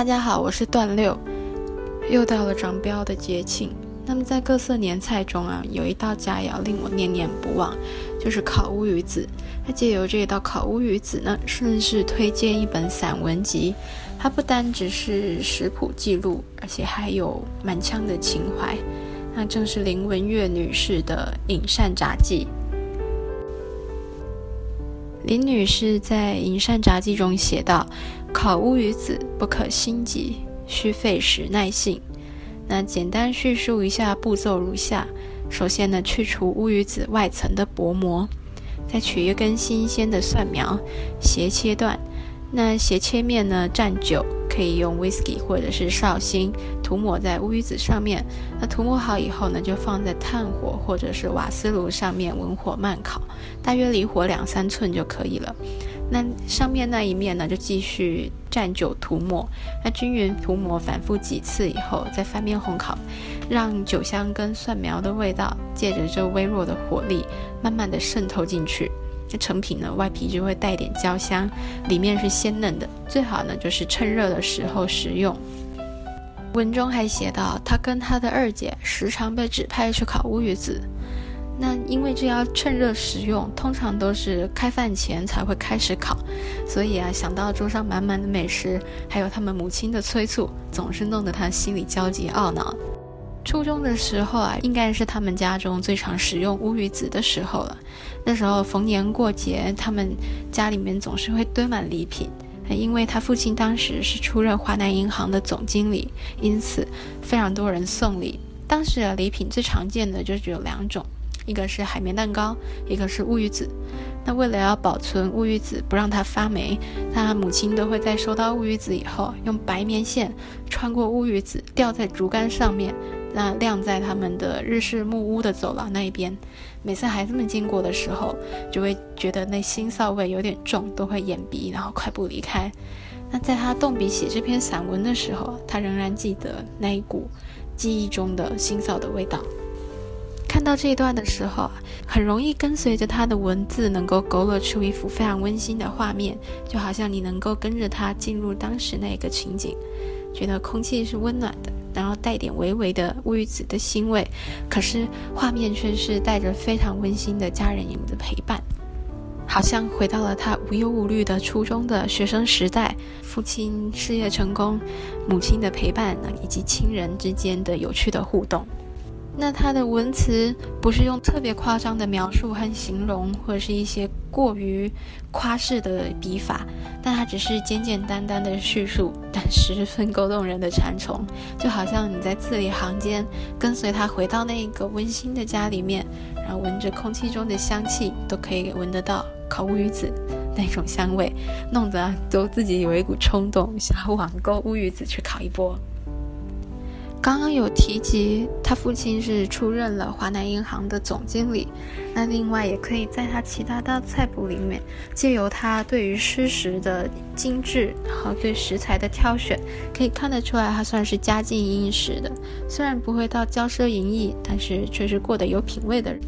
大家好，我是段六。又到了长标的节庆，那么在各色年菜中啊，有一道佳肴令我念念不忘，就是烤乌鱼子。那借由这一道烤乌鱼子呢，顺势推荐一本散文集。它不单只是食谱记录，而且还有满腔的情怀。那正是林文月女士的《饮膳杂记》。林女士在《饮膳札记》中写道：“烤乌鱼子不可心急，需费时耐性。”那简单叙述一下步骤如下：首先呢，去除乌鱼子外层的薄膜，再取一根新鲜的蒜苗，斜切断。那斜切面呢，蘸酒。可以用 whisky 或者是绍兴涂抹在乌鱼子上面。那涂抹好以后呢，就放在炭火或者是瓦斯炉上面文火慢烤，大约离火两三寸就可以了。那上面那一面呢，就继续蘸酒涂抹。那均匀涂抹，反复几次以后，再翻面烘烤，让酒香跟蒜苗的味道借着这微弱的火力，慢慢的渗透进去。那成品呢，外皮就会带点焦香，里面是鲜嫩的。最好呢，就是趁热的时候食用。文中还写到，他跟他的二姐时常被指派去烤乌鱼子。那因为这要趁热食用，通常都是开饭前才会开始烤，所以啊，想到桌上满满的美食，还有他们母亲的催促，总是弄得他心里焦急懊恼。初中的时候啊，应该是他们家中最常使用乌鱼子的时候了。那时候逢年过节，他们家里面总是会堆满礼品。因为他父亲当时是出任华南银行的总经理，因此非常多人送礼。当时的礼品最常见的就只有两种，一个是海绵蛋糕，一个是乌鱼子。那为了要保存乌鱼子不让它发霉，他母亲都会在收到乌鱼子以后，用白棉线穿过乌鱼子，吊在竹竿上面。那晾在他们的日式木屋的走廊那一边，每次孩子们经过的时候，就会觉得那腥臊味有点重，都会掩鼻，然后快步离开。那在他动笔写这篇散文的时候，他仍然记得那一股记忆中的腥臊的味道。看到这一段的时候，很容易跟随着他的文字，能够勾勒出一幅非常温馨的画面，就好像你能够跟着他进入当时那个情景，觉得空气是温暖的。带点微微的乌鱼子的腥味，可是画面却是带着非常温馨的家人的陪伴，好像回到了他无忧无虑的初中的学生时代，父亲事业成功，母亲的陪伴以及亲人之间的有趣的互动。那他的文词不是用特别夸张的描述和形容，或者是一些过于夸饰的笔法，但他只是简简单单的叙述，但十分勾动人的馋虫，就好像你在字里行间跟随他回到那个温馨的家里面，然后闻着空气中的香气，都可以闻得到烤乌鱼子那种香味，弄得都自己有一股冲动，想要网购乌鱼子去烤一波。刚刚有提及，他父亲是出任了华南银行的总经理。那另外也可以在他其他的菜谱里面，借由他对于吃食的精致和对食材的挑选，可以看得出来，他算是家境殷实的。虽然不会到骄奢淫逸，但是却是过得有品味的人。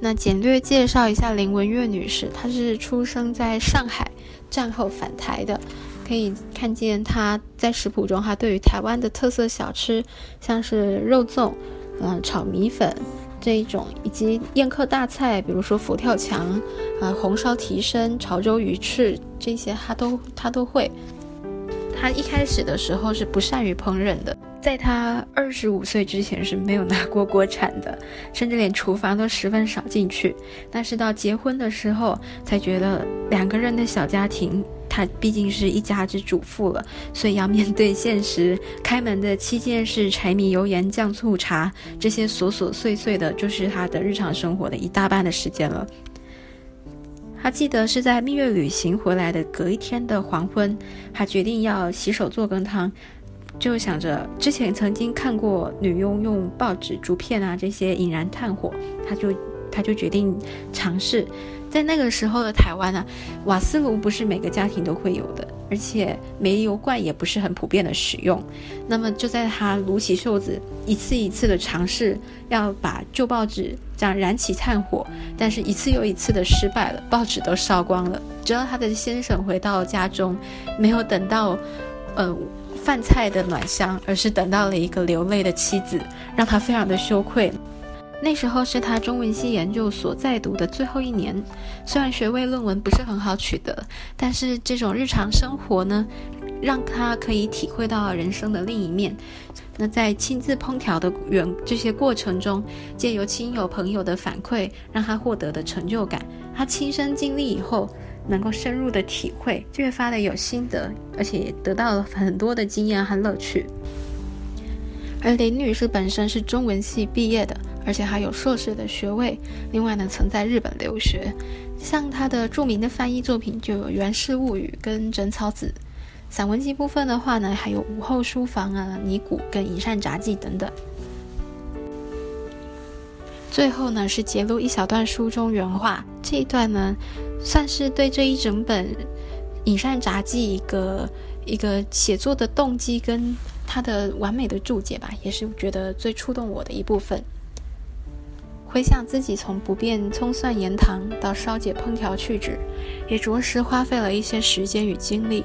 那简略介绍一下林文月女士，她是出生在上海，战后返台的。可以看见他在食谱中，他对于台湾的特色小吃，像是肉粽、嗯炒米粉这一种，以及宴客大菜，比如说佛跳墙、啊红烧提参、潮州鱼翅这些，他都他都会。他一开始的时候是不善于烹饪的，在他二十五岁之前是没有拿过锅铲的，甚至连厨房都十分少进去。但是到结婚的时候，才觉得两个人的小家庭。他毕竟是一家之主妇了，所以要面对现实。开门的七件事：柴米油盐酱醋茶，这些琐琐碎碎的，就是他的日常生活的一大半的时间了。他记得是在蜜月旅行回来的隔一天的黄昏，他决定要洗手做羹汤，就想着之前曾经看过女佣用报纸、竹片啊这些引燃炭火，他就他就决定尝试。在那个时候的台湾呢，瓦斯炉不是每个家庭都会有的，而且煤油罐也不是很普遍的使用。那么就在他撸起袖子，一次一次的尝试要把旧报纸这样燃起炭火，但是一次又一次的失败了，报纸都烧光了。直到他的先生回到家中，没有等到呃饭菜的暖香，而是等到了一个流泪的妻子，让他非常的羞愧。那时候是他中文系研究所在读的最后一年，虽然学位论文不是很好取得，但是这种日常生活呢，让他可以体会到人生的另一面。那在亲自烹调的原这些过程中，借由亲友朋友的反馈，让他获得的成就感，他亲身经历以后，能够深入的体会，越发的有心得，而且也得到了很多的经验和乐趣。而林女士本身是中文系毕业的。而且还有硕士的学位，另外呢，曾在日本留学。像他的著名的翻译作品就有《源氏物语》跟《枕草子》。散文集部分的话呢，还有《午后书房》啊、《尼古》跟《银善杂记》等等。最后呢，是揭露一小段书中原话，这一段呢，算是对这一整本《隐善杂记》一个一个写作的动机跟他的完美的注解吧，也是觉得最触动我的一部分。回想自己从不变葱蒜盐糖到烧解烹调去脂，也着实花费了一些时间与精力，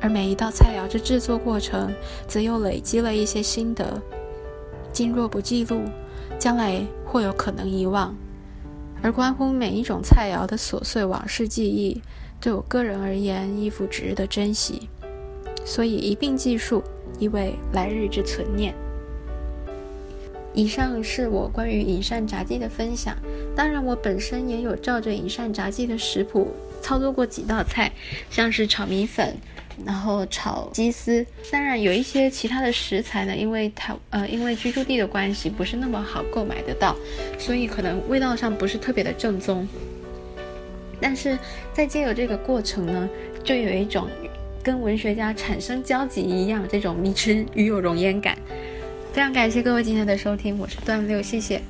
而每一道菜肴之制作过程，则又累积了一些心得。今若不记录，将来或有可能遗忘。而关乎每一种菜肴的琐碎往事记忆，对我个人而言，亦复值得珍惜。所以一并记述，以为来日之存念。以上是我关于隐善炸鸡的分享。当然，我本身也有照着隐善炸鸡的食谱操作过几道菜，像是炒米粉，然后炒鸡丝。当然，有一些其他的食材呢，因为它呃因为居住地的关系，不是那么好购买得到，所以可能味道上不是特别的正宗。但是在借由这个过程呢，就有一种跟文学家产生交集一样，这种迷之与有容焉感。非常感谢各位今天的收听，我是段六，谢谢。